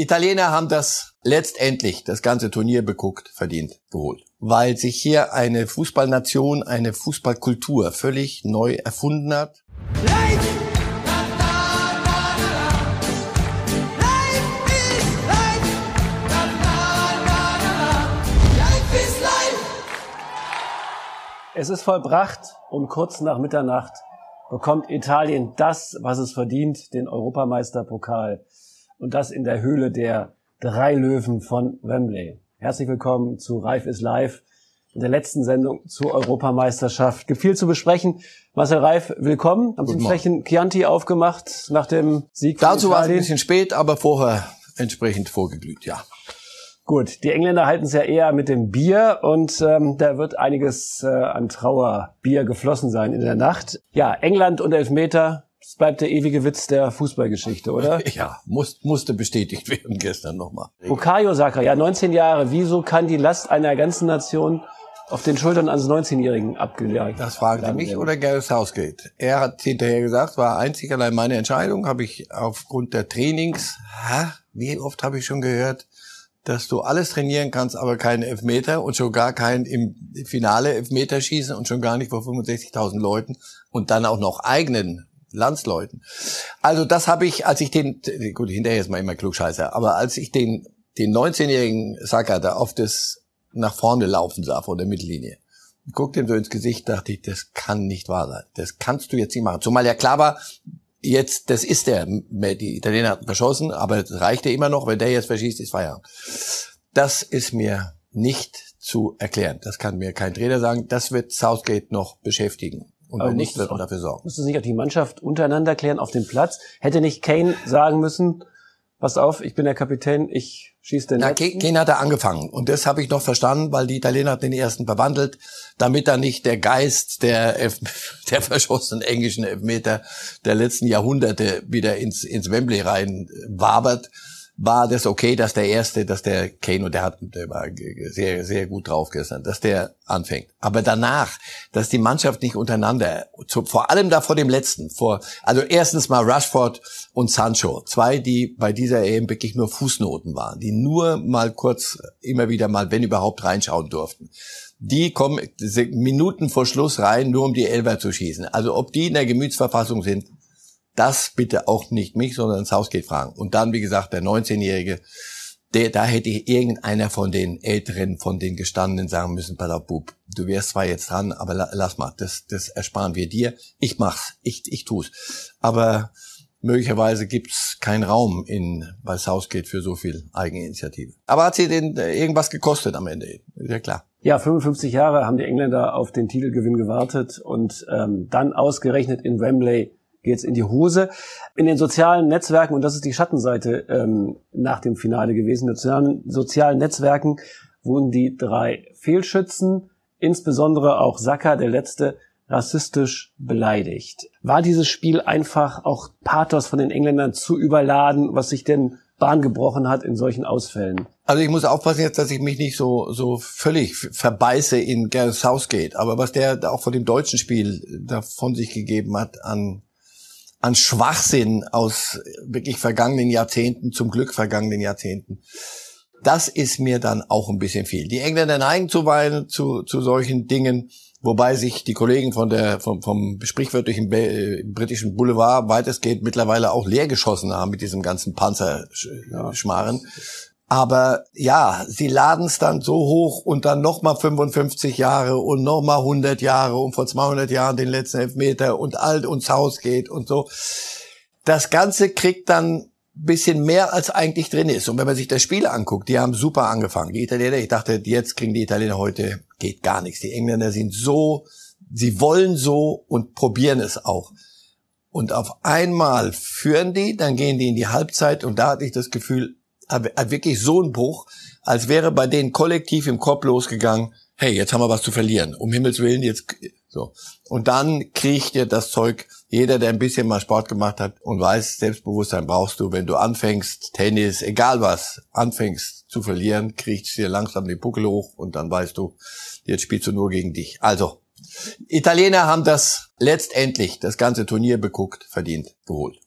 Italiener haben das letztendlich, das ganze Turnier beguckt, verdient, geholt. Weil sich hier eine Fußballnation, eine Fußballkultur völlig neu erfunden hat. Es ist vollbracht. Um kurz nach Mitternacht bekommt Italien das, was es verdient, den Europameisterpokal. Und das in der Höhle der drei Löwen von Wembley. Herzlich willkommen zu Reif ist live, in der letzten Sendung zur Europameisterschaft. Gibt viel zu besprechen. Marcel Reif, willkommen. Haben Sie inzwischen Chianti aufgemacht nach dem Sieg Dazu war es ein bisschen spät, aber vorher entsprechend vorgeglüht, ja. Gut, die Engländer halten es ja eher mit dem Bier und ähm, da wird einiges äh, an Trauerbier geflossen sein in der Nacht. Ja, England und Elfmeter, das bleibt der ewige Witz der Fußballgeschichte, oder? Ja, muss, musste bestätigt werden gestern nochmal. Bukayo Saka, ja, 19 Jahre. Wieso kann die Last einer ganzen Nation auf den Schultern eines 19-Jährigen abgelegt. Das fragen Sie mich oder Gareth Southgate? Er hat hinterher gesagt, war einzig allein meine Entscheidung, habe ich aufgrund der Trainings, ha, wie oft habe ich schon gehört, dass du alles trainieren kannst, aber keinen Elfmeter und schon gar keinen im Finale Elfmeter schießen und schon gar nicht vor 65.000 Leuten und dann auch noch eigenen Landsleuten. Also das habe ich, als ich den, gut, hinterher ist man immer klugscheißer, aber als ich den, den 19-jährigen Sacker da auf das nach vorne laufen sah vor der Mittellinie, guckte ihm so ins Gesicht, dachte ich, das kann nicht wahr sein. Das kannst du jetzt nicht machen. Zumal ja klar war, jetzt, das ist der, die Italiener hatten verschossen, aber das reichte immer noch, wenn der jetzt verschießt, ist Feierabend. Das ist mir nicht zu erklären. Das kann mir kein Trainer sagen. Das wird Southgate noch beschäftigen. Und wenn nicht, man dafür sorgen. Muss es nicht auch die Mannschaft untereinander klären auf dem Platz? Hätte nicht Kane sagen müssen, pass auf, ich bin der Kapitän, ich schieße den Ja, Kane hat er angefangen. Und das habe ich noch verstanden, weil die Italiener den ersten verwandelt, damit da nicht der Geist der, Elf der verschossenen englischen Elfmeter der letzten Jahrhunderte wieder ins, ins Wembley rein wabert war das okay, dass der erste, dass der und der hat, der war sehr, sehr gut drauf gestern, dass der anfängt. Aber danach, dass die Mannschaft nicht untereinander, zu, vor allem da vor dem letzten, vor, also erstens mal Rushford und Sancho, zwei, die bei dieser EM wirklich nur Fußnoten waren, die nur mal kurz, immer wieder mal, wenn überhaupt, reinschauen durften. Die kommen Minuten vor Schluss rein, nur um die Elber zu schießen. Also ob die in der Gemütsverfassung sind, das bitte auch nicht mich, sondern ins Haus geht fragen. Und dann, wie gesagt, der 19-Jährige, der, da hätte irgendeiner von den Älteren, von den Gestandenen sagen müssen, pass Bub, du wärst zwar jetzt dran, aber la, lass mal, das, das ersparen wir dir. Ich mach's, ich, ich tu's. Aber möglicherweise gibt's keinen Raum in, bei Southgate für so viel Eigeninitiative. Aber hat sie denn äh, irgendwas gekostet am Ende? Ja klar. Ja, 55 Jahre haben die Engländer auf den Titelgewinn gewartet und ähm, dann ausgerechnet in Wembley geht's in die Hose. In den sozialen Netzwerken, und das ist die Schattenseite ähm, nach dem Finale gewesen, in den sozialen, sozialen Netzwerken wurden die drei Fehlschützen, insbesondere auch Saka, der letzte, rassistisch beleidigt. War dieses Spiel einfach auch Pathos von den Engländern zu überladen, was sich denn Bahn gebrochen hat in solchen Ausfällen? Also ich muss aufpassen jetzt, dass ich mich nicht so, so völlig verbeiße in Gareth Southgate. Aber was der auch vor dem deutschen Spiel da von sich gegeben hat an an Schwachsinn aus wirklich vergangenen Jahrzehnten, zum Glück vergangenen Jahrzehnten. Das ist mir dann auch ein bisschen viel. Die Engländer neigen zuweilen zu, zu solchen Dingen, wobei sich die Kollegen von der, vom, vom sprichwörtlichen äh, britischen Boulevard weitestgehend mittlerweile auch leergeschossen haben mit diesem ganzen Panzerschmarren. Aber ja, sie laden es dann so hoch und dann nochmal 55 Jahre und nochmal 100 Jahre und vor 200 Jahren den letzten Elfmeter und alt uns Haus geht und so. Das Ganze kriegt dann bisschen mehr als eigentlich drin ist. Und wenn man sich das Spiel anguckt, die haben super angefangen. Die Italiener, ich dachte, jetzt kriegen die Italiener heute, geht gar nichts. Die Engländer sind so, sie wollen so und probieren es auch. Und auf einmal führen die, dann gehen die in die Halbzeit und da hatte ich das Gefühl, wirklich so ein Bruch, als wäre bei denen kollektiv im Kopf losgegangen, hey, jetzt haben wir was zu verlieren. Um Himmels Willen, jetzt so. Und dann kriecht dir das Zeug, jeder, der ein bisschen mal Sport gemacht hat und weiß, Selbstbewusstsein brauchst du, wenn du anfängst, Tennis, egal was, anfängst zu verlieren, kriegst dir langsam den Buckel hoch und dann weißt du, jetzt spielst du nur gegen dich. Also, Italiener haben das letztendlich, das ganze Turnier beguckt, verdient, geholt.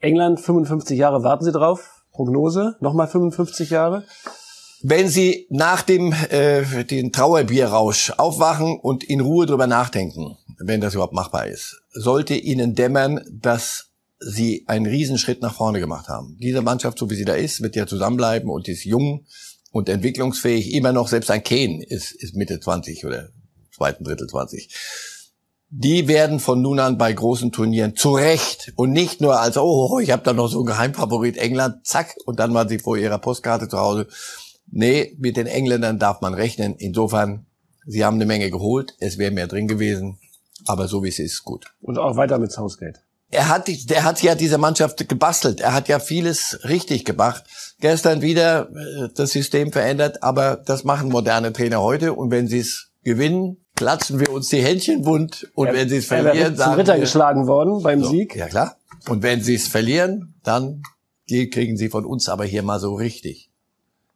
England, 55 Jahre warten sie drauf Prognose, nochmal 55 Jahre? Wenn Sie nach dem äh, den Trauerbierrausch aufwachen und in Ruhe drüber nachdenken, wenn das überhaupt machbar ist, sollte Ihnen dämmern, dass Sie einen Riesenschritt nach vorne gemacht haben. Diese Mannschaft, so wie sie da ist, wird ja zusammenbleiben und ist jung und entwicklungsfähig. Immer noch, selbst ein Kane ist, ist Mitte 20 oder zweiten Drittel 20 die werden von nun an bei großen Turnieren zurecht und nicht nur als, oh, ich habe da noch so einen Geheimfavorit England, zack, und dann waren sie vor ihrer Postkarte zu Hause. Nee, mit den Engländern darf man rechnen. Insofern, sie haben eine Menge geholt, es wäre mehr drin gewesen, aber so wie es ist, gut. Und auch weiter mit Southgate. Er hat, der hat ja diese Mannschaft gebastelt. Er hat ja vieles richtig gemacht. Gestern wieder äh, das System verändert, aber das machen moderne Trainer heute. Und wenn sie es gewinnen, klatschen wir uns die Händchen wund und ja, wenn sie es verlieren, sagen Ritter wir, geschlagen worden beim so, Sieg. Ja klar. Und wenn sie es verlieren, dann die kriegen sie von uns aber hier mal so richtig.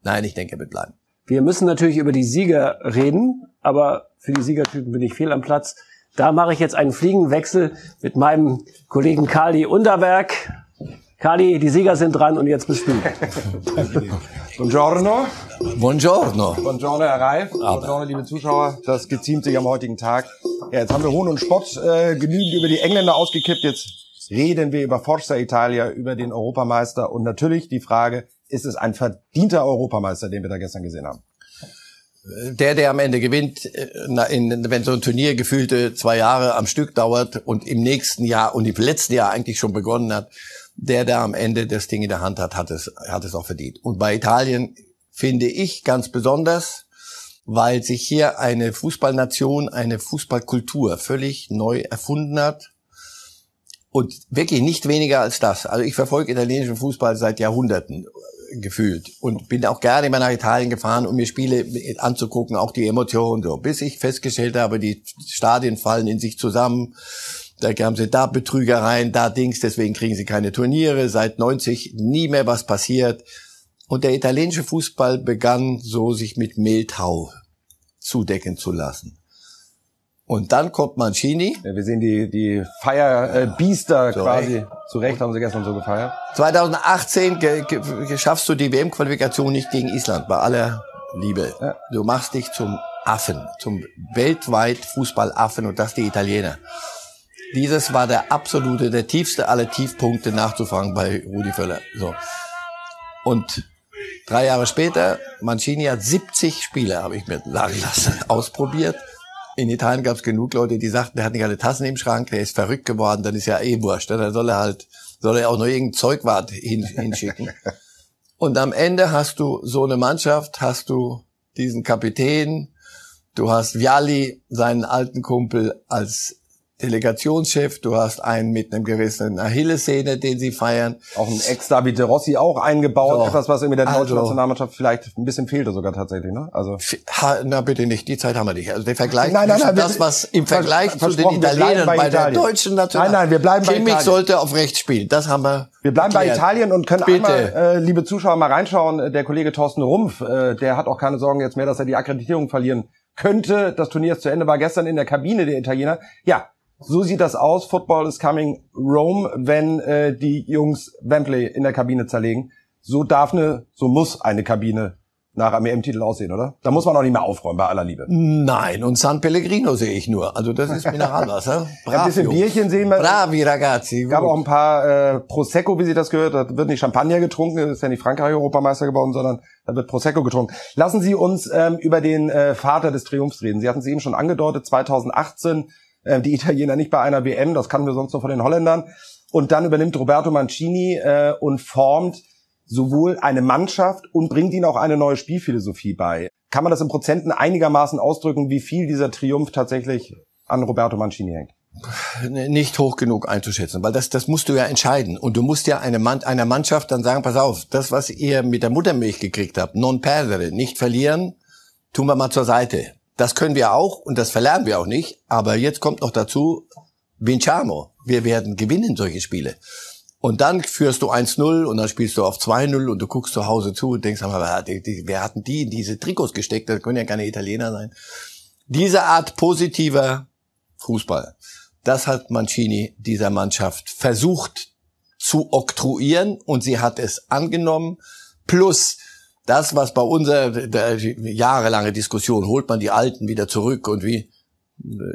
Nein, ich denke, wir bleiben. Wir müssen natürlich über die Sieger reden, aber für die Siegertypen bin ich fehl am Platz. Da mache ich jetzt einen Fliegenwechsel mit meinem Kollegen Kali Unterberg. Kali, die Sieger sind dran und jetzt bist du. Buongiorno. Buongiorno. Buongiorno, Herr Reif. Buongiorno, liebe Zuschauer. Das geziemt sich am heutigen Tag. Ja, jetzt haben wir Hohn und Spott äh, genügend über die Engländer ausgekippt. Jetzt reden wir über Forza Italia, über den Europameister und natürlich die Frage, ist es ein verdienter Europameister, den wir da gestern gesehen haben? der, der am Ende gewinnt, äh, wenn so ein Turnier gefühlte zwei Jahre am Stück dauert und im nächsten Jahr und im letzten Jahr eigentlich schon begonnen hat, der da am Ende das Ding in der Hand hat, hat es, hat es auch verdient. Und bei Italien finde ich ganz besonders, weil sich hier eine Fußballnation, eine Fußballkultur völlig neu erfunden hat. Und wirklich nicht weniger als das. Also ich verfolge italienischen Fußball seit Jahrhunderten äh, gefühlt und bin auch gerne immer nach Italien gefahren, um mir Spiele anzugucken, auch die Emotionen so, bis ich festgestellt habe, die Stadien fallen in sich zusammen da haben sie da Betrügereien, da Dings, deswegen kriegen sie keine Turniere. Seit 90 nie mehr was passiert. Und der italienische Fußball begann so, sich mit Mehltau zudecken zu lassen. Und dann kommt Mancini. Ja, wir sehen die, die Feierbiester äh, so quasi. Echt. Zu Recht haben sie gestern so gefeiert. 2018 ge ge schaffst du die WM-Qualifikation nicht gegen Island, bei aller Liebe. Ja. Du machst dich zum Affen, zum weltweit Fußballaffen und das die Italiener. Dieses war der absolute, der tiefste aller Tiefpunkte nachzufangen bei Rudi Völler. So. Und drei Jahre später, Mancini hat 70 Spiele, habe ich mir sagen lassen, ausprobiert. In Italien gab es genug Leute, die sagten, der hat nicht alle Tassen im Schrank, der ist verrückt geworden, dann ist ja eh wurscht. Dann soll er halt, soll er auch noch irgendein Zeugwart hin, hinschicken. Und am Ende hast du so eine Mannschaft, hast du diesen Kapitän, du hast Vialli, seinen alten Kumpel, als Delegationschef, du hast einen mit einem gerissenen Achillessehne, den sie feiern. Auch ein Ex-David Rossi auch eingebaut, so. etwas, was irgendwie der deutschen also, Nationalmannschaft vielleicht ein bisschen fehlte sogar tatsächlich, ne? Also na bitte nicht, die Zeit haben wir nicht. Also der Vergleich nein, nein, nein, das, was im Vergleich zu den Italienern bei, bei der deutschen Nationalmannschaft. Nein, nein, wir bleiben bei Kimmich Italien. sollte auf rechts spielen, das haben wir. Wir bleiben klärt. bei Italien und können bitte. einmal, äh, liebe Zuschauer, mal reinschauen. Der Kollege Thorsten Rumpf, äh, der hat auch keine Sorgen jetzt mehr, dass er die Akkreditierung verlieren könnte. Das Turnier ist zu Ende, war gestern in der Kabine der Italiener. Ja, so sieht das aus. Football is coming Rome, wenn äh, die Jungs Wembley in der Kabine zerlegen. So darf eine, so muss eine Kabine nach einem EM-Titel aussehen, oder? Da muss man auch nicht mehr aufräumen, bei aller Liebe. Nein, und San Pellegrino sehe ich nur. Also das ist Mineralwasser. Brav, ein bisschen Bierchen sehen wir. Bravi, ragazzi. Es gab auch ein paar äh, Prosecco, wie Sie das gehört. Da wird nicht Champagner getrunken, das ist ja nicht Frankreich-Europameister geworden, sondern da wird Prosecco getrunken. Lassen Sie uns ähm, über den äh, Vater des Triumphs reden. Sie hatten es eben schon angedeutet, 2018 äh, die Italiener nicht bei einer WM, das kannten wir sonst nur von den Holländern. Und dann übernimmt Roberto Mancini äh, und formt sowohl eine Mannschaft und bringt ihnen auch eine neue Spielphilosophie bei. Kann man das in Prozenten einigermaßen ausdrücken, wie viel dieser Triumph tatsächlich an Roberto Mancini hängt? Nicht hoch genug einzuschätzen, weil das, das musst du ja entscheiden. Und du musst ja eine Mann, einer Mannschaft dann sagen, pass auf, das, was ihr mit der Muttermilch gekriegt habt, non perdere, nicht verlieren, tun wir mal zur Seite. Das können wir auch und das verlernen wir auch nicht. Aber jetzt kommt noch dazu, Vinciamo. Wir werden gewinnen solche Spiele. Und dann führst du 1-0 und dann spielst du auf 2-0 und du guckst zu Hause zu und denkst, wer, wer hatten die in diese Trikots gesteckt? Das können ja keine Italiener sein. Diese Art positiver Fußball, das hat Mancini dieser Mannschaft versucht zu oktroyieren und sie hat es angenommen. Plus das, was bei unserer jahrelange Diskussion, holt man die Alten wieder zurück und wie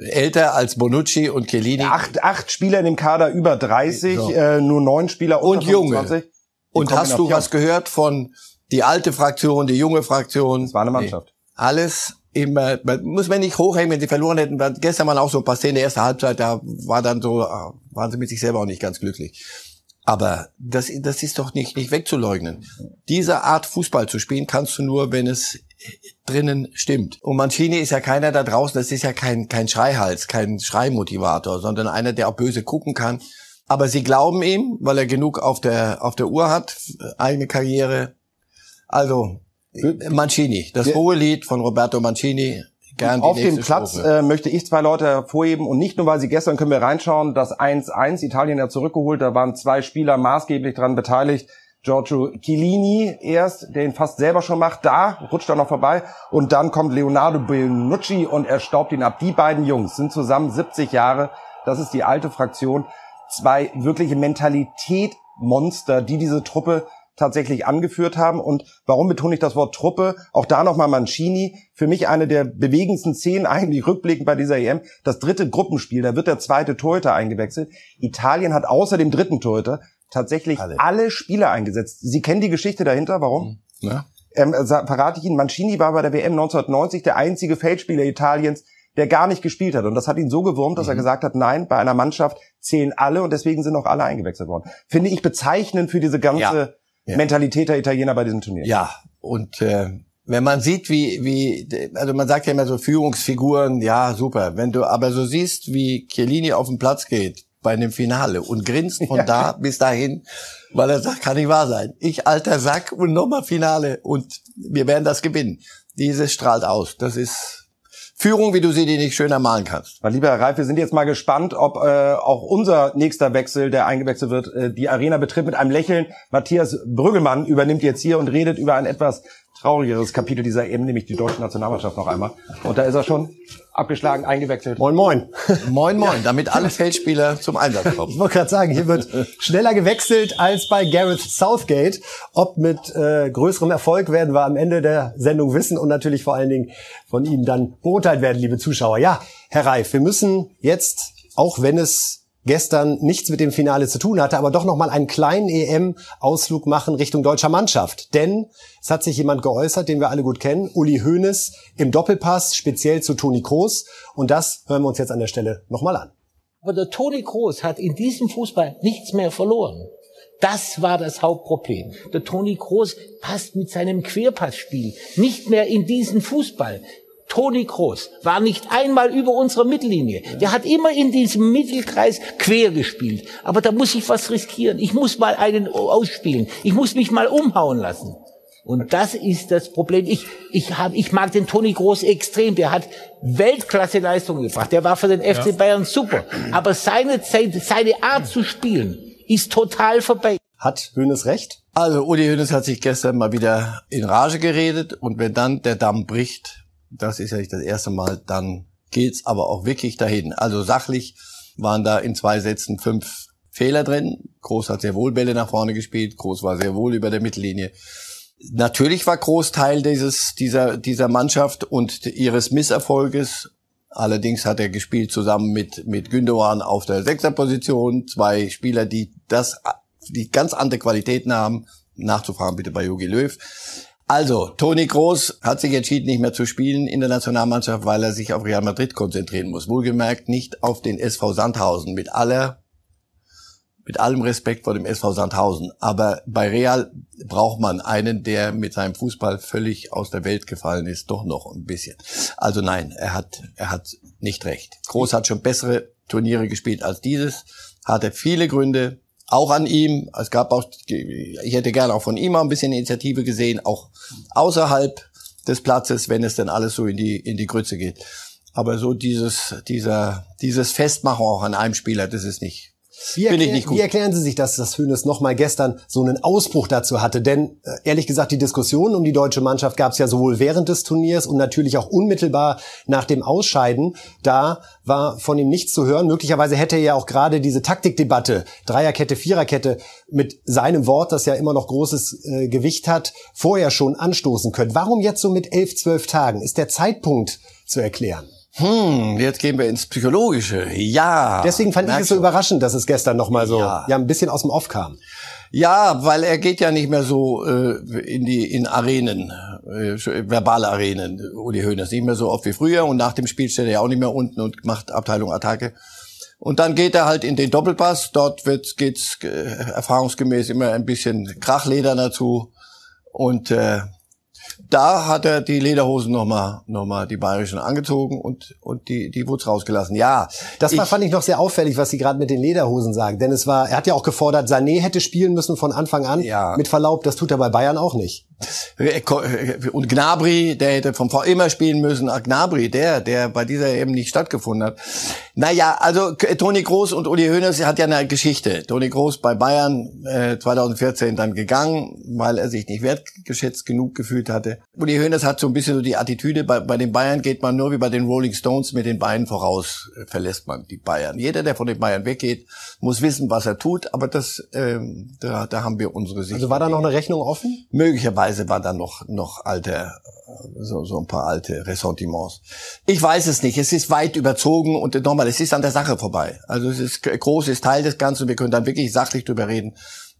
älter als Bonucci und Chiellini. Acht, acht Spieler in dem Kader über 30, so. äh, nur neun Spieler unter und junge. Und hast du was gehört von die alte Fraktion, die junge Fraktion? Das war eine Mannschaft. Nee. Alles immer, muss man nicht hochhängen, wenn sie verloren hätten. Gestern waren auch so ein paar Szenen, der erste Halbzeit, da war dann so, ah, waren sie mit sich selber auch nicht ganz glücklich. Aber das, das ist doch nicht, nicht wegzuleugnen. Diese Art Fußball zu spielen kannst du nur, wenn es drinnen stimmt. Und Mancini ist ja keiner da draußen, das ist ja kein, kein Schreihals, kein Schreimotivator, sondern einer, der auch böse gucken kann. Aber sie glauben ihm, weil er genug auf der, auf der Uhr hat, eigene Karriere. Also, Mancini, das hohe Lied von Roberto Mancini, Gern auf dem Platz äh, möchte ich zwei Leute hervorheben. Und nicht nur, weil sie gestern können wir reinschauen, das 1-1 Italien ja zurückgeholt, da waren zwei Spieler maßgeblich dran beteiligt. Giorgio Chiellini erst, der ihn fast selber schon macht, da rutscht er noch vorbei. Und dann kommt Leonardo Bonucci und er staubt ihn ab. Die beiden Jungs sind zusammen 70 Jahre, das ist die alte Fraktion, zwei wirkliche Mentalitätmonster, die diese Truppe tatsächlich angeführt haben. Und warum betone ich das Wort Truppe? Auch da nochmal Mancini. Für mich eine der bewegendsten Szenen eigentlich rückblickend bei dieser EM. Das dritte Gruppenspiel, da wird der zweite Torhüter eingewechselt. Italien hat außer dem dritten Torhüter tatsächlich alle, alle Spieler eingesetzt. Sie kennen die Geschichte dahinter. Warum? Ja. Ähm, verrate ich Ihnen, Mancini war bei der WM 1990 der einzige Feldspieler Italiens, der gar nicht gespielt hat. Und das hat ihn so gewurmt, dass mhm. er gesagt hat, nein, bei einer Mannschaft zählen alle und deswegen sind auch alle eingewechselt worden. Finde ich bezeichnend für diese ganze ja ja. Mentalität der Italiener bei diesem Turnier. Ja, und äh, wenn man sieht, wie, wie, also man sagt ja immer so Führungsfiguren, ja, super. Wenn du aber so siehst, wie Chiellini auf den Platz geht bei einem Finale und grinst von ja. da bis dahin, weil er sagt, kann nicht wahr sein. Ich alter Sack und nochmal Finale und wir werden das gewinnen. Dieses strahlt aus. Das ist Führung, wie du sie dir nicht schöner malen kannst. Lieber Herr Reif, wir sind jetzt mal gespannt, ob äh, auch unser nächster Wechsel, der eingewechselt wird, äh, die Arena betritt mit einem Lächeln. Matthias Brüggelmann übernimmt jetzt hier und redet über ein etwas traurigeres Kapitel dieser eben, nämlich die deutsche Nationalmannschaft noch einmal. Und da ist er schon abgeschlagen, eingewechselt. Moin, moin. moin, moin, damit alle Feldspieler zum Einsatz kommen. Ich wollte gerade sagen, hier wird schneller gewechselt als bei Gareth Southgate. Ob mit äh, größerem Erfolg werden wir am Ende der Sendung wissen und natürlich vor allen Dingen von Ihnen dann beurteilt werden, liebe Zuschauer. Ja, Herr Reif, wir müssen jetzt, auch wenn es gestern nichts mit dem Finale zu tun hatte, aber doch noch mal einen kleinen EM-Ausflug machen Richtung deutscher Mannschaft. Denn es hat sich jemand geäußert, den wir alle gut kennen, Uli Hoeneß im Doppelpass, speziell zu Toni Kroos. Und das hören wir uns jetzt an der Stelle noch mal an. Aber der Toni Kroos hat in diesem Fußball nichts mehr verloren. Das war das Hauptproblem. Der Toni Kroos passt mit seinem Querpassspiel nicht mehr in diesen Fußball. Toni Kroos war nicht einmal über unserer Mittellinie. Der hat immer in diesem Mittelkreis quer gespielt. Aber da muss ich was riskieren. Ich muss mal einen ausspielen. Ich muss mich mal umhauen lassen. Und das ist das Problem. Ich, ich, hab, ich mag den Toni Groß extrem. Der hat Weltklasse-Leistungen gebracht. Der war für den FC ja. Bayern super. Aber seine, Zeit, seine Art zu spielen ist total vorbei. Hat Hönes recht? Also Uli Hönes hat sich gestern mal wieder in Rage geredet. Und wenn dann der Damm bricht, das ist ja nicht das erste Mal, dann geht's aber auch wirklich dahin. Also sachlich waren da in zwei Sätzen fünf Fehler drin. Groß hat sehr wohl Bälle nach vorne gespielt. Groß war sehr wohl über der Mittellinie. Natürlich war Großteil dieses, dieser, dieser Mannschaft und ihres Misserfolges. Allerdings hat er gespielt zusammen mit, mit Gündogan auf der Sechserposition. Zwei Spieler, die das, die ganz andere Qualitäten haben. Nachzufragen bitte bei Jogi Löw. Also, Toni Groß hat sich entschieden, nicht mehr zu spielen in der Nationalmannschaft, weil er sich auf Real Madrid konzentrieren muss. Wohlgemerkt nicht auf den SV Sandhausen. Mit aller, mit allem Respekt vor dem SV Sandhausen. Aber bei Real braucht man einen, der mit seinem Fußball völlig aus der Welt gefallen ist, doch noch ein bisschen. Also nein, er hat, er hat nicht recht. Groß hat schon bessere Turniere gespielt als dieses, hatte viele Gründe, auch an ihm. Es gab auch, ich hätte gerne auch von ihm mal ein bisschen Initiative gesehen, auch außerhalb des Platzes, wenn es denn alles so in die, in die Grütze geht. Aber so dieses, dieser, dieses Festmachen auch an einem Spieler, das ist nicht, Wie, erklär, wie erklären Sie sich das, dass Hönes nochmal gestern so einen Ausbruch dazu hatte? Denn äh, ehrlich gesagt, die Diskussion um die deutsche Mannschaft gab es ja sowohl während des Turniers und natürlich auch unmittelbar nach dem Ausscheiden. Da war von ihm nichts zu hören. Möglicherweise hätte er ja auch gerade diese Taktikdebatte, Dreierkette, Viererkette, mit seinem Wort, das ja immer noch großes äh, Gewicht hat, vorher schon anstoßen können. Warum jetzt so mit elf, zwölf Tagen? Ist der Zeitpunkt zu erklären? Hm, jetzt gehen wir ins Psychologische. Ja. Deswegen fand ich es so überraschend, dass es gestern nochmal so Ja. ja. ein bisschen aus dem Off kam. Ja, weil er geht ja nicht mehr so äh, in die in Arenen, äh, verbale Arenen, Uli Hoeneß, nicht mehr so oft wie früher und nach dem Spiel steht er ja auch nicht mehr unten und macht Abteilung Attacke. Und dann geht er halt in den Doppelpass, dort wird, geht's äh, erfahrungsgemäß immer ein bisschen Krachleder dazu und äh, da hat er die Lederhosen nochmal noch mal die bayerischen angezogen und und die die Wutz rausgelassen. Ja, Das war, ich- fand ich noch sehr auffällig, was Sie gerade mit den Lederhosen sagen. Denn es war, er hat ja auch gefordert, Sané hätte spielen müssen von Anfang an. Ja. Mit Verlaub, das tut er bei Bayern auch nicht. Und Gnabry, der hätte vom V immer spielen müssen. Ah, Gnabry, der, der bei dieser eben nicht stattgefunden hat. Naja, also Toni Groß und Uli Hoeneß hat ja eine Geschichte. Toni Groß bei Bayern äh, 2014 dann gegangen, weil er sich nicht wertgeschätzt genug gefühlt hatte. Uli Hoeneß hat so ein bisschen so die Attitüde, bei, bei den Bayern geht man nur wie bei den Rolling Stones mit den Beinen voraus, äh, verlässt man die Bayern. Jeder, der von den Bayern weggeht, muss wissen, was er tut, aber das, ähm, da, da haben wir unsere Sicht. Also war da noch eine Rechnung offen? Möglicherweise war da noch, noch alte, äh, so, so ein paar alte Ressentiments. Ich weiß es nicht. Es ist weit überzogen und nochmal, es ist an der Sache vorbei. Also es ist groß, ist Teil des Ganzen. Wir können dann wirklich sachlich drüber reden.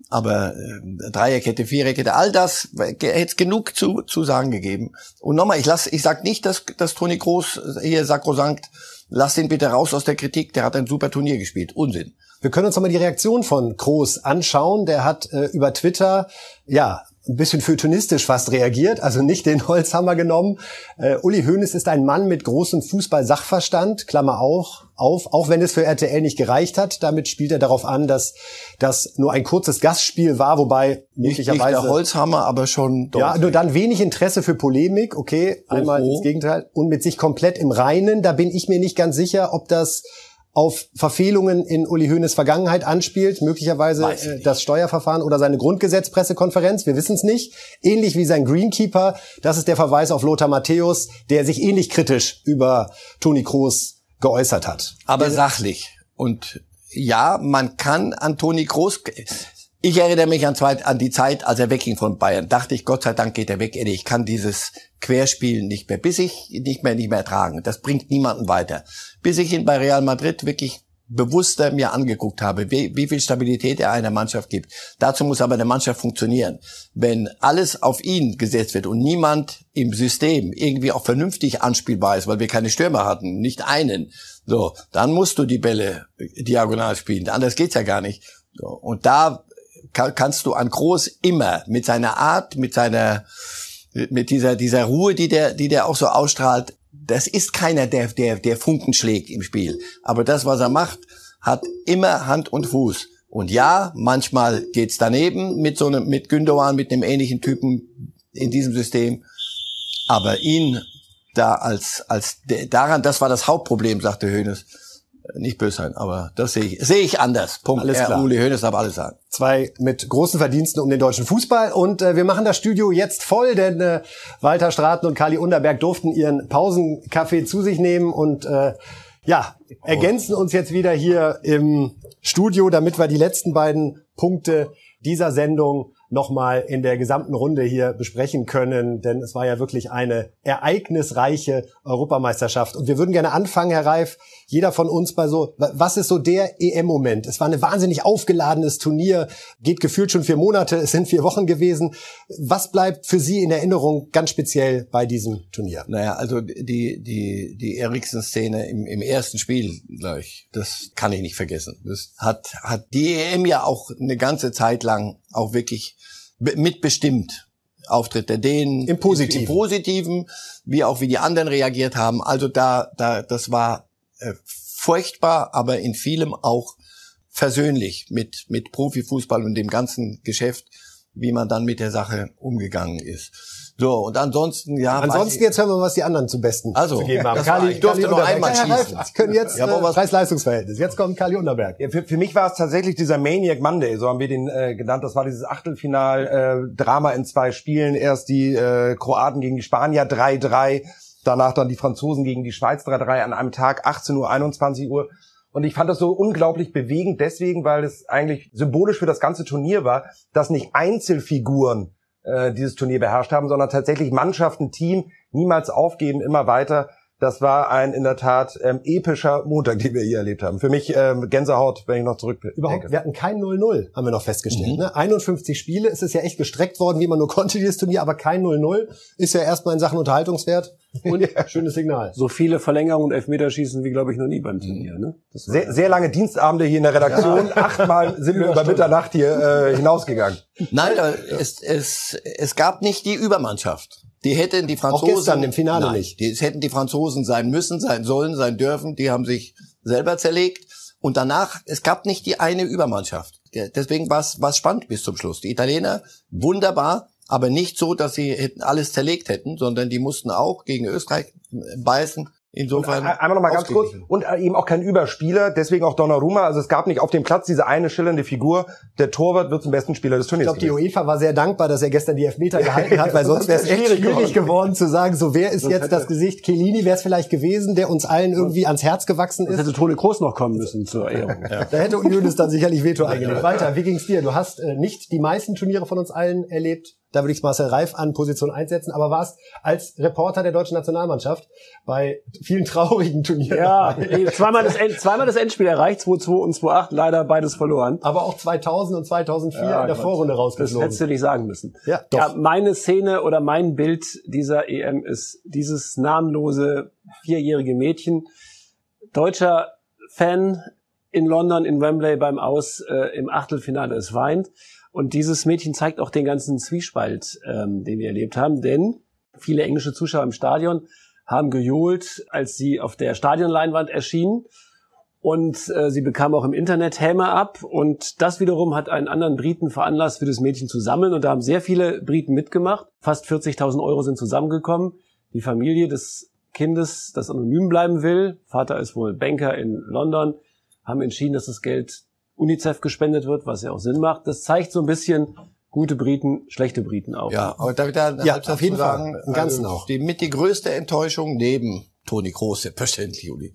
Aber äh, Dreierkette, Viererkette, all das hätte genug zu, zu sagen gegeben. Und nochmal, ich lass, ich sag nicht, dass, dass Toni Groß hier sakrosankt, lass den bitte raus aus der Kritik, der hat ein super Turnier gespielt. Unsinn. Wir können uns noch mal die Reaktion von Kroos anschauen. Der hat äh, über Twitter, ja, ein bisschen feuilletonistisch fast reagiert, also nicht den Holzhammer genommen. Äh, Uli Hoeneß ist ein Mann mit großem Fußball-Sachverstand, Klammer auch, auf, auch wenn es für RTL nicht gereicht hat. Damit spielt er darauf an, dass das nur ein kurzes Gastspiel war, wobei Nicht, nicht möglicherweise... der Holzhammer, aber schon Ja, deutlich. nur dann wenig Interesse für Polemik, okay, einmal Oho. ins Gegenteil. Und mit sich komplett im Reinen, da bin ich mir nicht ganz sicher, ob das auf Verfehlungen in Uli Hoeneß Vergangenheit anspielt, möglicherweise äh, das Steuerverfahren oder seine Grundgesetzpressekonferenz, wir wissen es nicht. Ähnlich wie sein Greenkeeper, das ist der Verweis auf Lothar Matthäus, der sich ähnlich kritisch über Toni Kroos geäußert hat. aber sachlich. Und ja, man kann an Toni Groß. Ich erinnere mich an, zwei, an die Zeit, als er wegging von Bayern. Dachte ich, Gott sei Dank geht er weg. Eddie, Ich kann dieses Querspielen nicht mehr, bis ich nicht mehr, nicht mehr ertragen. Das bringt niemanden weiter. Bis ich ihn bei Real Madrid wirklich bewusster mir angeguckt habe, wie, wie viel Stabilität er einer Mannschaft gibt. Dazu muss aber eine Mannschaft funktionieren. Wenn alles auf ihn gesetzt wird und niemand im System irgendwie auch vernünftig anspielbar ist, weil wir keine Stürmer hatten, nicht einen, so, dann musst du die Bälle diagonal spielen. Anders geht's ja gar nicht. So, und da ka- kannst du an Groß immer mit seiner Art, mit seiner mit dieser dieser Ruhe, die der die der auch so ausstrahlt, das ist keiner, der der der Funken schlägt im Spiel, aber das was er macht, hat immer Hand und Fuß. Und ja, manchmal geht's daneben mit so einem mit Gündogan mit einem ähnlichen Typen in diesem System, aber ihn da als als daran, das war das Hauptproblem, sagte Hoeneß. Nicht böse sein, aber das sehe ich sehe ich anders. Punkt. Alles klar. Uli Hoeneß darf alles sagen. zwei mit großen Verdiensten um den deutschen Fußball. Und äh, wir machen das Studio jetzt voll, denn äh, Walter Straten und Kali Underberg durften ihren Pausenkaffee zu sich nehmen und äh, ja, ergänzen uns jetzt wieder hier im Studio, damit wir die letzten beiden Punkte dieser Sendung nochmal in der gesamten Runde hier besprechen können, denn es war ja wirklich eine ereignisreiche Europameisterschaft. Und wir würden gerne anfangen, Herr Reif, jeder von uns bei so, was ist so der EM-Moment? Es war ein wahnsinnig aufgeladenes Turnier, geht gefühlt schon vier Monate, es sind vier Wochen gewesen. Was bleibt für Sie in Erinnerung ganz speziell bei diesem Turnier? Naja, also die, die, die Eriksen-Szene im, im ersten Spiel, glaube ich, das kann ich nicht vergessen. Das hat, hat die EM ja auch eine ganze Zeit lang auch wirklich be- mitbestimmt. Auftritt der Dänen. Im Positiven. Im Positiven, wie auch wie die anderen reagiert haben. Also da, da, das war äh, furchtbar, aber in vielem auch versöhnlich mit, mit Profifußball und dem ganzen Geschäft. wie man dann mit der Sache umgegangen ist. So, und ansonsten, ja. Ansonsten jetzt hören wir, was die anderen zum Besten also, zu geben haben. Das Kali, ich durfte noch einmal schießen. Sie können jetzt ja, äh, Preis-Leistungsverhältnis. Jetzt kommt Kali Unterberg. Ja, für, für mich war es tatsächlich dieser Maniac Monday, so haben wir den äh, genannt. Das war dieses Achtelfinal-Drama äh, in zwei Spielen. Erst die äh, Kroaten gegen die Spanier 3-3, danach dann die Franzosen gegen die Schweiz 3-3 an einem Tag, 18 Uhr, 21 Uhr. Und ich fand das so unglaublich bewegend deswegen, weil es eigentlich symbolisch für das ganze Turnier war, dass nicht Einzelfiguren äh, dieses Turnier beherrscht haben, sondern tatsächlich Mannschaften, Team, niemals aufgeben, immer weiter das war ein in der Tat ähm, epischer Montag, den wir hier erlebt haben. Für mich ähm, Gänsehaut, wenn ich noch zurück Überhaupt, wir hatten kein 0-0, haben wir noch festgestellt. Mhm. Ne? 51 Spiele, es ist ja echt gestreckt worden, wie man nur konnte, dieses Turnier, aber kein 0-0 ist ja erstmal in Sachen Unterhaltungswert und ja. schönes Signal. So viele Verlängerungen und Elfmeterschießen wie, glaube ich, noch nie beim Turnier. Ne? sehr, sehr lange Dienstabende hier in der Redaktion. Ja. Achtmal sind wir über Mitternacht hier äh, hinausgegangen. Nein, es, es, es gab nicht die Übermannschaft. Die hätten die Franzosen Auch gestern im Finale nein, nicht. Die hätten die Franzosen sein müssen, sein sollen, sein dürfen. Die haben sich selber zerlegt. Und danach, es gab nicht die eine Übermannschaft. Deswegen war es spannend bis zum Schluss. Die Italiener wunderbar, aber nicht so, dass sie hätten alles zerlegt hätten, sondern die mussten auch gegen Österreich beißen. Insofern. Und einmal noch mal ganz kurz. Und äh, eben auch kein Überspieler, deswegen auch Donnarumma. Also es gab nicht auf dem Platz diese eine schillernde Figur. Der Torwart wird zum besten Spieler des Turniers. Ich glaube, die UEFA war sehr dankbar, dass er gestern die Elfmeter gehalten hat, weil sonst wäre es echt schwierig geworden zu sagen, so wer ist jetzt das Gesicht? Chiellini wäre es vielleicht gewesen, der uns allen irgendwie ans Herz gewachsen ist. Das hätte Toni Kroos noch kommen müssen zur Ehrung. Ja. Da hätte Union dann sicherlich Veto eingelegt. Weiter, wie ging's dir? Du hast äh, nicht die meisten Turniere von uns allen erlebt. Da würde ich Marcel Reif an Position einsetzen, aber warst als Reporter der deutschen Nationalmannschaft bei vielen traurigen Turnieren. Ja, zweimal das, End, zweimal das Endspiel erreicht, 2-2 und 2-8, leider beides verloren. Aber auch 2000 und 2004 ja, in der Gott, Vorrunde rausgeflogen. Das hättest du nicht sagen müssen. Ja, doch. Ja, meine Szene oder mein Bild dieser EM ist dieses namenlose vierjährige Mädchen, deutscher Fan in London, in Wembley beim Aus äh, im Achtelfinale. Es weint. Und dieses Mädchen zeigt auch den ganzen Zwiespalt, ähm, den wir erlebt haben, denn viele englische Zuschauer im Stadion haben gejohlt, als sie auf der Stadionleinwand erschien. Und äh, sie bekam auch im Internet Häme ab. Und das wiederum hat einen anderen Briten veranlasst, für das Mädchen zu sammeln. Und da haben sehr viele Briten mitgemacht. Fast 40.000 Euro sind zusammengekommen. Die Familie des Kindes, das anonym bleiben will, Vater ist wohl Banker in London, haben entschieden, dass das Geld UNICEF gespendet wird, was ja auch Sinn macht. Das zeigt so ein bisschen gute Briten, schlechte Briten auch. Ja, aber da, da ja, auf jeden sagen, Fall, im Ganzen also, auch. Die mit die größte Enttäuschung neben Toni Kroos, selbstverständlich, Uli.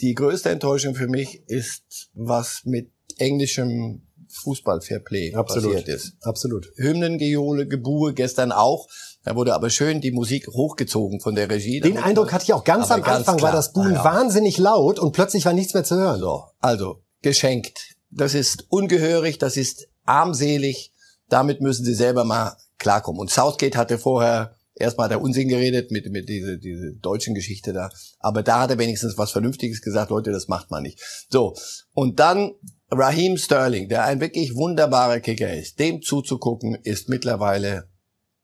Die größte Enttäuschung für mich ist, was mit englischem Fußball-Fairplay passiert ist. Absolut. Hymnengeole, Gebue, gestern auch. Da wurde aber schön die Musik hochgezogen von der Regie. Den Eindruck hatte ich auch ganz am ganz Anfang, klar, war das Buhn ja. wahnsinnig laut und plötzlich war nichts mehr zu hören. So, also geschenkt das ist ungehörig, das ist armselig. Damit müssen sie selber mal klarkommen. Und Southgate hatte vorher erstmal der Unsinn geredet mit, mit diese, diese deutschen Geschichte da. Aber da hat er wenigstens was Vernünftiges gesagt. Leute, das macht man nicht. So. Und dann Raheem Sterling, der ein wirklich wunderbarer Kicker ist. Dem zuzugucken ist mittlerweile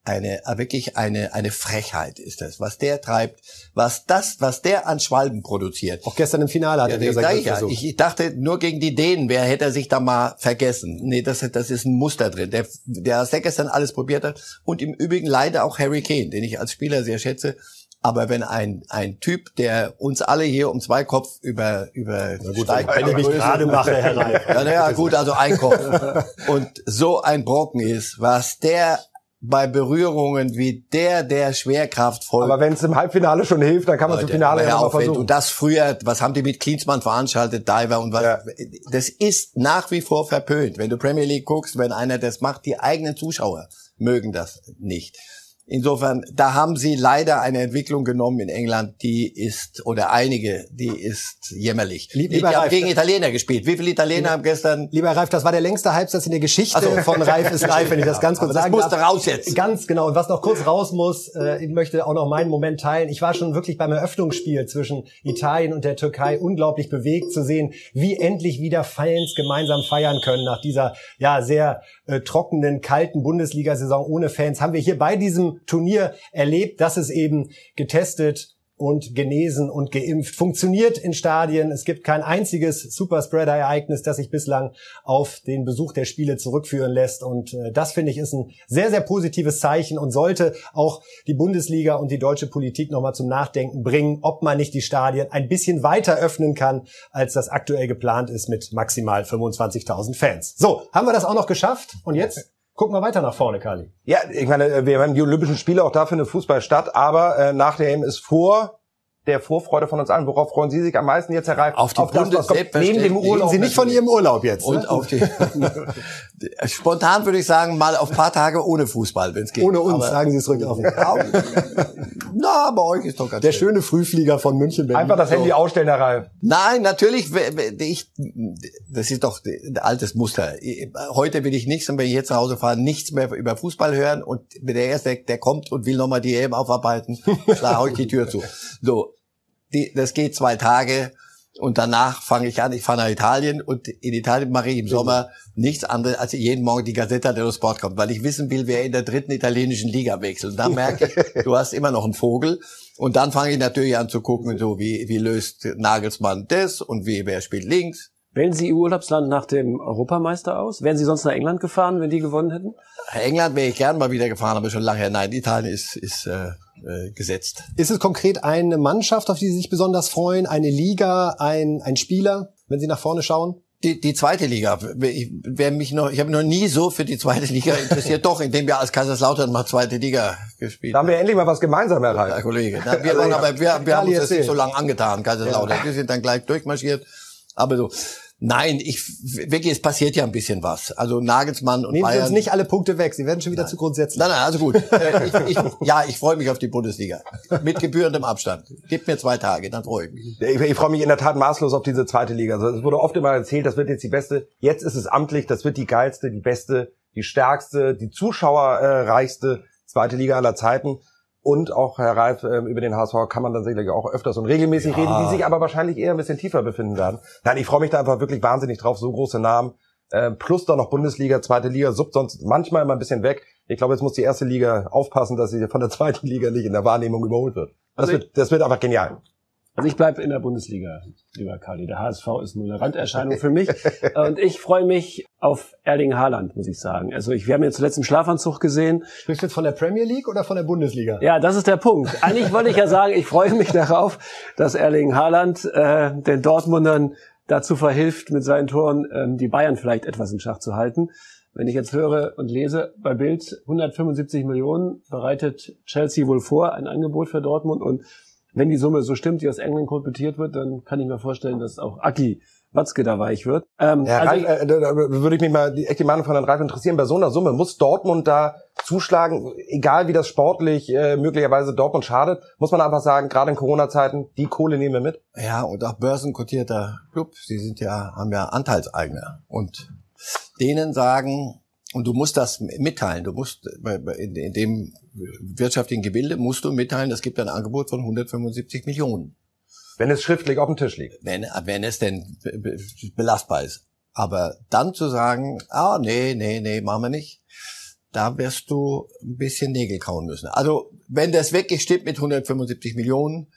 eine äh, wirklich eine eine Frechheit ist das, was der treibt, was das, was der an Schwalben produziert. Auch gestern im Finale hat ja, er gesagt, ja, ich dachte nur gegen die Dänen, wer hätte er sich da mal vergessen? Nee, das das ist ein Muster drin. Der der der gestern alles probiert hat und im Übrigen leider auch Harry Kane, den ich als Spieler sehr schätze. Aber wenn ein, ein Typ, der uns alle hier um zwei Kopf über, über gut, steigt, wenn ich mich gerade mache, Herr Reif. Ja, naja, gut, also ein Kopf. Und so ein Brocken ist, was der bei Berührungen wie der, der schwerkraftvoll. Aber wenn es im Halbfinale schon hilft, dann kann man es im Finale ja auch versuchen. Und das früher, was haben die mit Klinsmann veranstaltet, Diver und was, ja. das ist nach wie vor verpönt. Wenn du Premier League guckst, wenn einer das macht, die eigenen Zuschauer mögen das nicht. Insofern, da haben sie leider eine Entwicklung genommen in England, die ist, oder einige, die ist jämmerlich. Lieb, lieber die Reif, haben gegen Italiener gespielt. Wie viele Italiener lieber, haben gestern? Lieber Reif, das war der längste Halbsatz in der Geschichte also, von Reif ist live, wenn ich das ganz kurz sagen darf. Das musste raus jetzt. Ganz genau. Und was noch kurz raus muss, äh, ich möchte auch noch meinen Moment teilen. Ich war schon wirklich beim Eröffnungsspiel zwischen Italien und der Türkei unglaublich bewegt zu sehen, wie endlich wieder Fans gemeinsam feiern können nach dieser, ja, sehr äh, trockenen, kalten Bundesliga-Saison ohne Fans. Haben wir hier bei diesem Turnier erlebt, dass es eben getestet und genesen und geimpft. Funktioniert in Stadien. Es gibt kein einziges Superspreader-Ereignis, das sich bislang auf den Besuch der Spiele zurückführen lässt. Und äh, das finde ich ist ein sehr, sehr positives Zeichen und sollte auch die Bundesliga und die deutsche Politik nochmal zum Nachdenken bringen, ob man nicht die Stadien ein bisschen weiter öffnen kann, als das aktuell geplant ist mit maximal 25.000 Fans. So, haben wir das auch noch geschafft? Und jetzt Gucken wir weiter nach vorne, Kali. Ja, ich meine, wir haben die Olympischen Spiele, auch dafür eine Fußball statt, aber äh, nach der EM ist vor der Vorfreude von uns allen. Worauf freuen Sie sich am meisten jetzt, Herr Reif? Auf die auf das, was kommt, neben dem Urlaub. Sie nicht von Ihrem Urlaub jetzt. Und ne? auf die, spontan würde ich sagen, mal auf paar Tage ohne Fußball, wenn es geht. Ohne uns, Aber- sagen Sie es ruhig offen. Na, bei euch ist doch ganz Der schön. schöne Frühflieger von München. Berlin. Einfach das Handy ausstellen, Herr Reif. Nein, natürlich, ich, das ist doch ein altes Muster. Heute will ich nichts und wenn ich jetzt nach Hause fahre, nichts mehr über Fußball hören und der Erste, der kommt und will nochmal die EM aufarbeiten, schlage ich die Tür zu. So, die, das geht zwei Tage und danach fange ich an, ich fahre nach Italien und in Italien mache ich im Sommer nichts anderes, als jeden Morgen die Gazzetta dello Sport kommt, weil ich wissen will, wer in der dritten italienischen Liga wechselt. Und dann merke ich, du hast immer noch einen Vogel. Und dann fange ich natürlich an zu gucken, so wie, wie löst Nagelsmann das und wie, wer spielt links. Wählen Sie Ihr Urlaubsland nach dem Europameister aus? Wären Sie sonst nach England gefahren, wenn die gewonnen hätten? England wäre ich gern mal wieder gefahren, aber schon lange her. Nein, Italien ist, ist äh, äh, gesetzt. Ist es konkret eine Mannschaft, auf die Sie sich besonders freuen? Eine Liga, ein, ein Spieler, wenn Sie nach vorne schauen? Die, die zweite Liga, ich, wer mich noch, ich habe noch nie so für die zweite Liga interessiert, doch, indem wir als Kaiserslautern mal zweite Liga gespielt Da haben wir endlich mal was gemeinsam, Herr Reif. Kollege. Na, wir waren aber, wir, wir haben uns das nicht so lange angetan, Kaiserslautern. Wir sind dann gleich durchmarschiert. Aber so, nein, ich, wirklich, es passiert ja ein bisschen was. Also Nagelsmann und Nehmen Sie Bayern. uns nicht alle Punkte weg. Sie werden schon wieder zu grundsätzlich. Nein, nein, also gut. Äh, ich, ich, ja, ich freue mich auf die Bundesliga. Mit gebührendem Abstand. Gib mir zwei Tage, dann freue ich mich. Ich, ich freue mich in der Tat maßlos auf diese zweite Liga. Also, es wurde oft immer erzählt, das wird jetzt die beste. Jetzt ist es amtlich, das wird die geilste, die beste, die stärkste, die zuschauerreichste zweite Liga aller Zeiten. Und auch, Herr Reif, ähm, über den HSV kann man dann sicherlich auch öfters und regelmäßig reden, die sich aber wahrscheinlich eher ein bisschen tiefer befinden werden. Nein, ich freue mich da einfach wirklich wahnsinnig drauf, so große Namen. Äh, plus dann noch Bundesliga, zweite Liga, sub sonst manchmal immer ein bisschen weg. Ich glaube, jetzt muss die erste Liga aufpassen, dass sie von der zweiten Liga nicht in der Wahrnehmung überholt wird. Das, Also wird, das wird einfach genial. Also ich bleibe in der Bundesliga, lieber Kali. Der HSV ist nur eine Randerscheinung für mich. Und ich freue mich auf Erling Haaland, muss ich sagen. Also ich, wir haben ihn zuletzt im Schlafanzug gesehen. Sprichst du jetzt von der Premier League oder von der Bundesliga? Ja, das ist der Punkt. Eigentlich wollte ich ja sagen, ich freue mich darauf, dass Erling Haaland äh, den Dortmundern dazu verhilft, mit seinen Toren ähm, die Bayern vielleicht etwas in Schach zu halten. Wenn ich jetzt höre und lese bei Bild 175 Millionen bereitet Chelsea wohl vor, ein Angebot für Dortmund. Und wenn die Summe so stimmt, die aus England kolportiert wird, dann kann ich mir vorstellen, dass auch Aki Watzke da weich wird. Ähm, Ja, also Reif, äh, da, würde ich mich mal die, echt die Meinung von Herrn Reif interessieren. Bei so einer Summe muss Dortmund da zuschlagen, egal wie das sportlich äh, möglicherweise Dortmund schadet, muss man einfach sagen, gerade in Corona-Zeiten, die Kohle nehmen wir mit. Ja, und auch börsenkotierter Club. Sie sind ja, haben ja Anteilseigner. Und denen sagen, und du musst das mitteilen, du musst in, dem wirtschaftlichen Gebilde musst du mitteilen, es gibt ein Angebot von 175 Millionen. Wenn es schriftlich auf dem Tisch liegt. wenn, wenn es denn be- be- belastbar ist. Aber dann zu sagen, ah, nee, nee, nee, machen wir nicht, da wirst du ein bisschen Nägel kauen müssen. Also, wenn das wirklich stimmt mit 175 Millionen,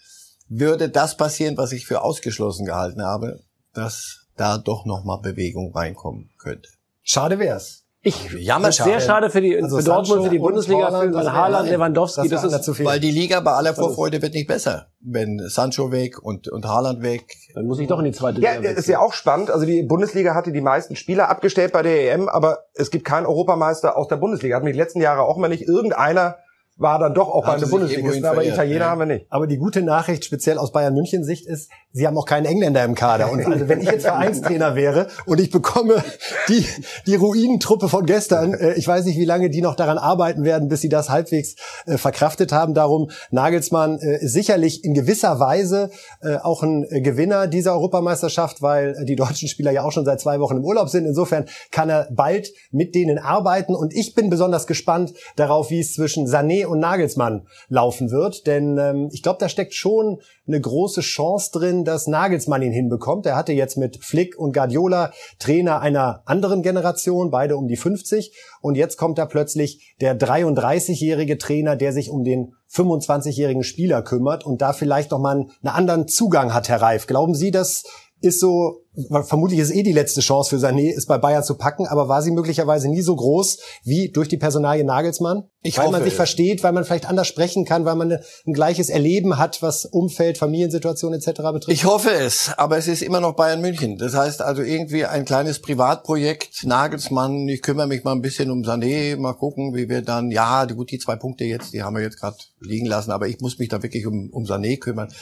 würde das passieren, was ich für ausgeschlossen gehalten habe, dass da doch nochmal Bewegung reinkommen könnte. Schade wär's. Ich Jammer das ist sehr schade für die, Also für Dortmund, für die und Bundesliga, Haaland, für wäre- Haaland, Lewandowski, das das, ist, zu viel. Weil die Liga bei aller Vorfreude wird nicht besser. Wenn Sancho weg und, und Haaland weg, dann muss ich doch in die zweite Ja, Liga ist wechseln. ja auch spannend. Also die Bundesliga hatte die meisten Spieler abgestellt bei der EM, aber es gibt keinen Europameister aus der Bundesliga. Hat mich die letzten Jahre auch mal nicht. Irgendeiner war dann doch auch bei den Bundesligisten, aber Italiener ja. haben wir nicht. Aber die gute Nachricht, speziell aus Bayern München Sicht, ist, sie haben auch keinen Engländer im Kader. Und also wenn ich jetzt Vereinstrainer wäre und ich bekomme die, die Ruinentruppe von gestern, äh, ich weiß nicht, wie lange die noch daran arbeiten werden, bis sie das halbwegs äh, verkraftet haben. Darum, Nagelsmann äh, ist sicherlich in gewisser Weise äh, auch ein Gewinner dieser Europameisterschaft, weil äh, die deutschen Spieler ja auch schon seit zwei Wochen im Urlaub sind. Insofern kann er bald mit denen arbeiten. Und ich bin besonders gespannt darauf, wie es zwischen Sané Sané und Nagelsmann laufen wird. Denn ähm, ich glaube, da steckt schon eine große Chance drin, dass Nagelsmann ihn hinbekommt. Er hatte jetzt mit Flick und Guardiola Trainer einer anderen Generation, beide um die 50. Und jetzt kommt da plötzlich der 33-jährige Trainer, der sich um den 25-jährigen Spieler kümmert und da vielleicht noch mal einen anderen Zugang hat, Herr Reif. Glauben Sie, dass ist so, vermutlich ist eh die letzte Chance für Sané, es bei Bayern zu packen, aber war sie möglicherweise nie so groß wie durch die Personalie Nagelsmann? Ich weil hoffe, man sich versteht, weil man vielleicht anders sprechen kann, weil man ein gleiches Erleben hat, was Umfeld, Familiensituation etc. betrifft. Ich hoffe es, aber es ist immer noch Bayern München. Das heißt also irgendwie ein kleines Privatprojekt, Nagelsmann, ich kümmere mich mal ein bisschen um Sané, mal gucken, wie wir dann, ja, gut, die zwei Punkte jetzt, die haben wir jetzt gerade liegen lassen, aber ich muss mich da wirklich um, um Sané kümmern.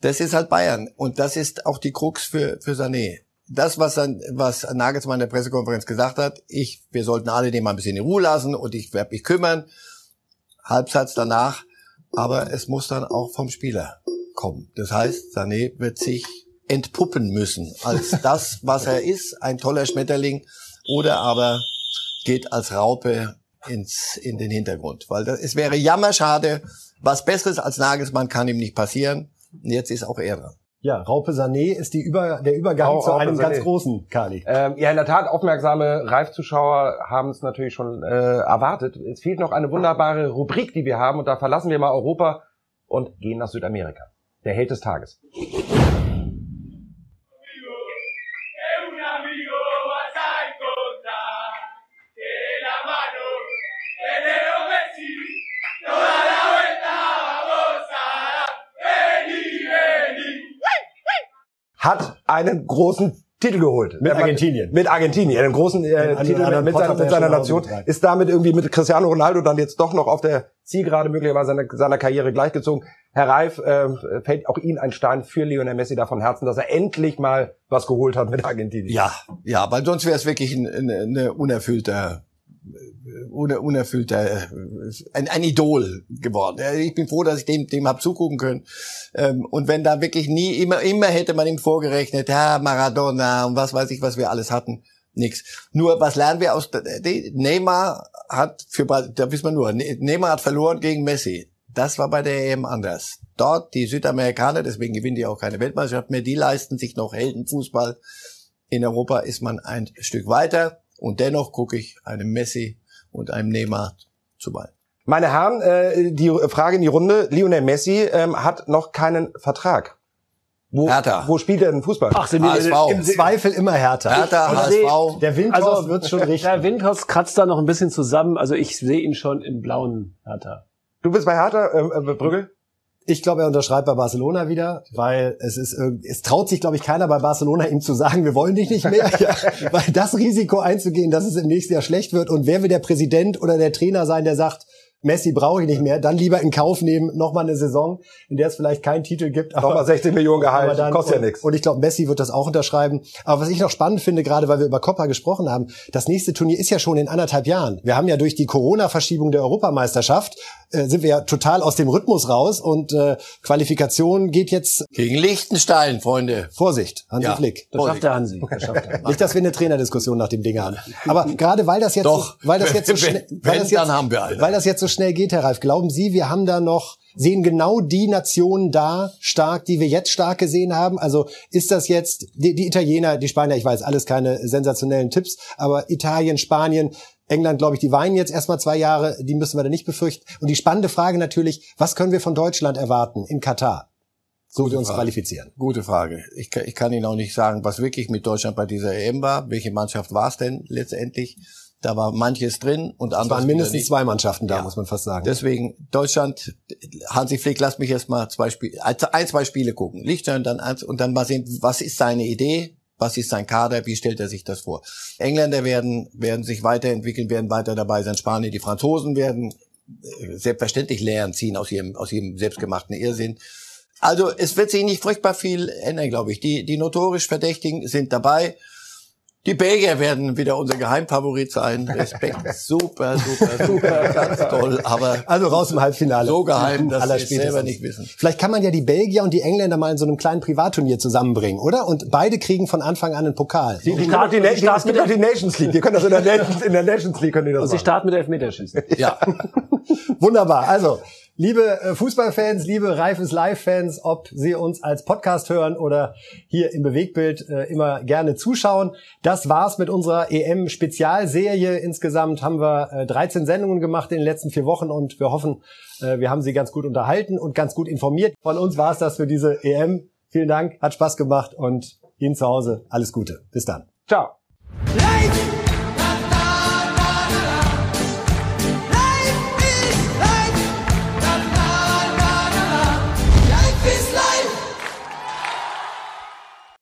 Das ist halt Bayern und das ist auch die Krux für, für Sané. Das, was, was Nagelsmann in der Pressekonferenz gesagt hat, ich, wir sollten alle den mal ein bisschen in Ruhe lassen und ich werde mich kümmern. Halbsatz danach, aber es muss dann auch vom Spieler kommen. Das heißt, Sané wird sich entpuppen müssen als das, was er ist, ein toller Schmetterling, oder aber geht als Raupe ins, in den Hintergrund. Weil das, es wäre jammerschade, was Besseres als Nagelsmann kann ihm nicht passieren. Und jetzt ist auch er dran. Ja, Raupe Sané ist die Über, der Übergang Raupe zu einem Sané. ganz großen Kali. Ähm, ja, in der Tat, aufmerksame Reif-Zuschauer haben es natürlich schon äh, erwartet. Es fehlt noch eine wunderbare Rubrik, die wir haben und da verlassen wir mal Europa und gehen nach Südamerika. Der Held des Tages. Einen großen Titel geholt. Mit Argentinien. Mit Argentinien, einen großen äh, Titel mit, mit, seiner, mit seiner Nation. Ist damit irgendwie mit Cristiano Ronaldo dann jetzt doch noch auf der Zielgerade möglicherweise seiner, seiner Karriere gleichgezogen. Herr Reif, äh, fällt auch Ihnen ein Stein für Lionel Messi davon Herzen, dass er endlich mal was geholt hat mit Argentinien? Ja, ja, weil sonst wäre es wirklich ein, ein, ein unerfüllter unerfüllter, ein, ein Idol geworden. Ich bin froh, dass ich dem, dem hab zugucken können. Ähm, und wenn da wirklich nie, immer, immer hätte man ihm vorgerechnet, ja, Maradona und was weiß ich, was wir alles hatten. Nix. Nur, was lernen wir aus, Neymar hat für, da wissen wir nur, ne-, Neymar hat verloren gegen Messi. Das war bei der EM anders. Dort, die Südamerikaner, deswegen gewinnen die auch keine Weltmeisterschaft mehr, die leisten sich noch Heldenfußball. In Europa ist man ein Stück weiter. Und dennoch gucke ich einem Messi und einem Neymar zu bei. Meine Herren, äh, die Frage in die Runde. Lionel Messi ähm, hat noch keinen Vertrag. Wo, Hertha. wo spielt er denn Fußball? Ach, sind HSV. im Zweifel immer Hertha. Hertha, HSV. Der Windhorst also, wird schon richtig. Der Windhorst kratzt da noch ein bisschen zusammen. Also ich sehe ihn schon im blauen Hertha. Du bist bei Hertha, äh, äh Brügge? Ich glaube, er unterschreibt bei Barcelona wieder, weil es ist, es traut sich, glaube ich, keiner bei Barcelona ihm zu sagen, wir wollen dich nicht mehr, ja, weil das Risiko einzugehen, dass es im nächsten Jahr schlecht wird und wer will der Präsident oder der Trainer sein, der sagt, Messi brauche ich nicht mehr, dann lieber in Kauf nehmen, nochmal eine Saison, in der es vielleicht keinen Titel gibt. Aber, nochmal 16 Millionen Gehalt, dann, kostet ja nichts. Und ich glaube, Messi wird das auch unterschreiben. Aber was ich noch spannend finde, gerade weil wir über Copa gesprochen haben, das nächste Turnier ist ja schon in anderthalb Jahren. Wir haben ja durch die Corona-Verschiebung der Europameisterschaft äh, sind wir ja total aus dem Rhythmus raus und äh, Qualifikation geht jetzt gegen Liechtenstein, Freunde. Vorsicht, Hansi ja, Flick. Das schafft der Hansi. Das schafft er. Nicht, dass wir eine Trainerdiskussion nach dem Ding haben. Aber gerade weil das jetzt, Doch, weil das jetzt so schnell, weil das jetzt, weil das jetzt so schnell geht, Herr Ralf, glauben Sie, wir haben da noch sehen genau die Nationen da stark, die wir jetzt stark gesehen haben? Also ist das jetzt die, die Italiener, die Spanier, ich weiß, alles keine sensationellen Tipps, aber Italien, Spanien, England, glaube ich, die weinen jetzt erstmal zwei Jahre, die müssen wir da nicht befürchten. Und die spannende Frage natürlich, was können wir von Deutschland erwarten in Katar? So wir uns Frage. qualifizieren. Gute Frage. Ich, ich kann Ihnen auch nicht sagen, was wirklich mit Deutschland bei dieser EM war. Welche Mannschaft war es denn letztendlich? Da war manches drin und andere. Es waren mindestens zwei Mannschaften da, ja. muss man fast sagen. Deswegen Deutschland, Hansi Flick, lass mich erst mal zwei Spiele, ein, zwei Spiele gucken. Lichtstein dann eins und dann mal sehen, was ist seine Idee? Was ist sein Kader? Wie stellt er sich das vor? Engländer werden, werden sich weiterentwickeln, werden weiter dabei sein. Spanien, die Franzosen werden äh, selbstverständlich Lehren ziehen aus ihrem, aus ihrem selbstgemachten Irrsinn. Also es wird sich nicht furchtbar viel ändern, glaube ich. Die, die notorisch Verdächtigen sind dabei. Die Belgier werden wieder unser Geheimfavorit sein. Respekt. Super, super, super. Ganz toll. Aber Also raus im Halbfinale. so geheim, dass sie es selber nicht wissen. Vielleicht kann man ja die Belgier und die Engländer mal in so einem kleinen Privatturnier zusammenbringen, oder? Und beide kriegen von Anfang an einen Pokal. Die, die, die, die, die, es gibt doch die Nations League. Die können das in der Nations, in der Nations League können die das Und sie machen. starten mit Elfmeterschießen. Ja. Wunderbar. Also, liebe äh, Fußballfans, liebe Reifes Live-Fans, ob Sie uns als Podcast hören oder hier im Bewegbild äh, immer gerne zuschauen. Das war's mit unserer EM-Spezialserie. Insgesamt haben wir äh, 13 Sendungen gemacht in den letzten vier Wochen und wir hoffen, äh, wir haben Sie ganz gut unterhalten und ganz gut informiert. Von uns war's das für diese EM. Vielen Dank, hat Spaß gemacht und Ihnen zu Hause alles Gute. Bis dann. Ciao. Life